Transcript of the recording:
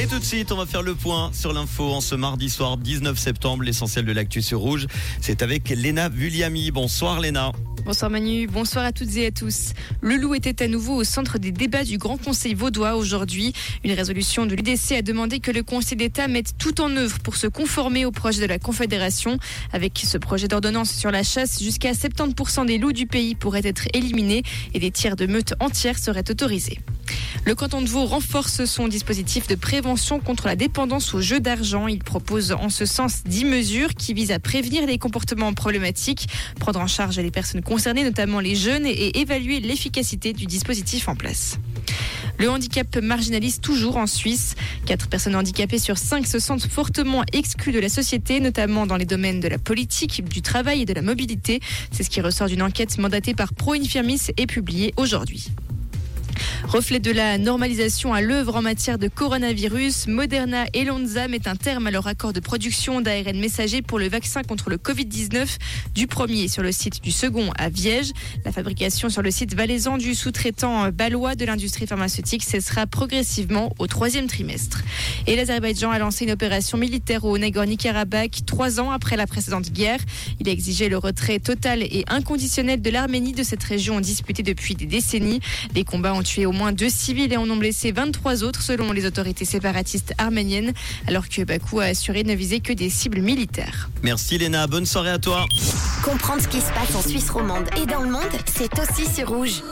Et tout de suite, on va faire le point sur l'info en ce mardi soir 19 septembre. L'essentiel de l'actu sur Rouge, c'est avec Léna Vulliami. Bonsoir Léna. Bonsoir Manu, bonsoir à toutes et à tous. Le loup était à nouveau au centre des débats du Grand Conseil vaudois aujourd'hui. Une résolution de l'UDC a demandé que le Conseil d'État mette tout en œuvre pour se conformer au projet de la Confédération. Avec ce projet d'ordonnance sur la chasse, jusqu'à 70% des loups du pays pourraient être éliminés et des tirs de meutes entières seraient autorisés. Le canton de Vaud renforce son dispositif de prévention contre la dépendance aux jeux d'argent. Il propose en ce sens 10 mesures qui visent à prévenir les comportements problématiques, prendre en charge les personnes concernées, notamment les jeunes, et évaluer l'efficacité du dispositif en place. Le handicap marginalise toujours en Suisse. Quatre personnes handicapées sur cinq se sentent fortement exclues de la société, notamment dans les domaines de la politique, du travail et de la mobilité. C'est ce qui ressort d'une enquête mandatée par Pro Infirmis et publiée aujourd'hui. Reflet de la normalisation à l'œuvre en matière de coronavirus, Moderna et Lonza mettent un terme à leur accord de production d'ARN messager pour le vaccin contre le Covid-19, du premier sur le site du second à Viège. La fabrication sur le site valaisan du sous-traitant balois de l'industrie pharmaceutique cessera progressivement au troisième trimestre. Et l'Azerbaïdjan a lancé une opération militaire au Nagorno-Karabakh trois ans après la précédente guerre. Il a exigé le retrait total et inconditionnel de l'Arménie de cette région disputée depuis des décennies. Les combats ont tué au moins deux civils et en ont blessé 23 autres selon les autorités séparatistes arméniennes, alors que Bakou a assuré ne viser que des cibles militaires. Merci Léna, bonne soirée à toi. Comprendre ce qui se passe en Suisse romande et dans le monde, c'est aussi sur rouge.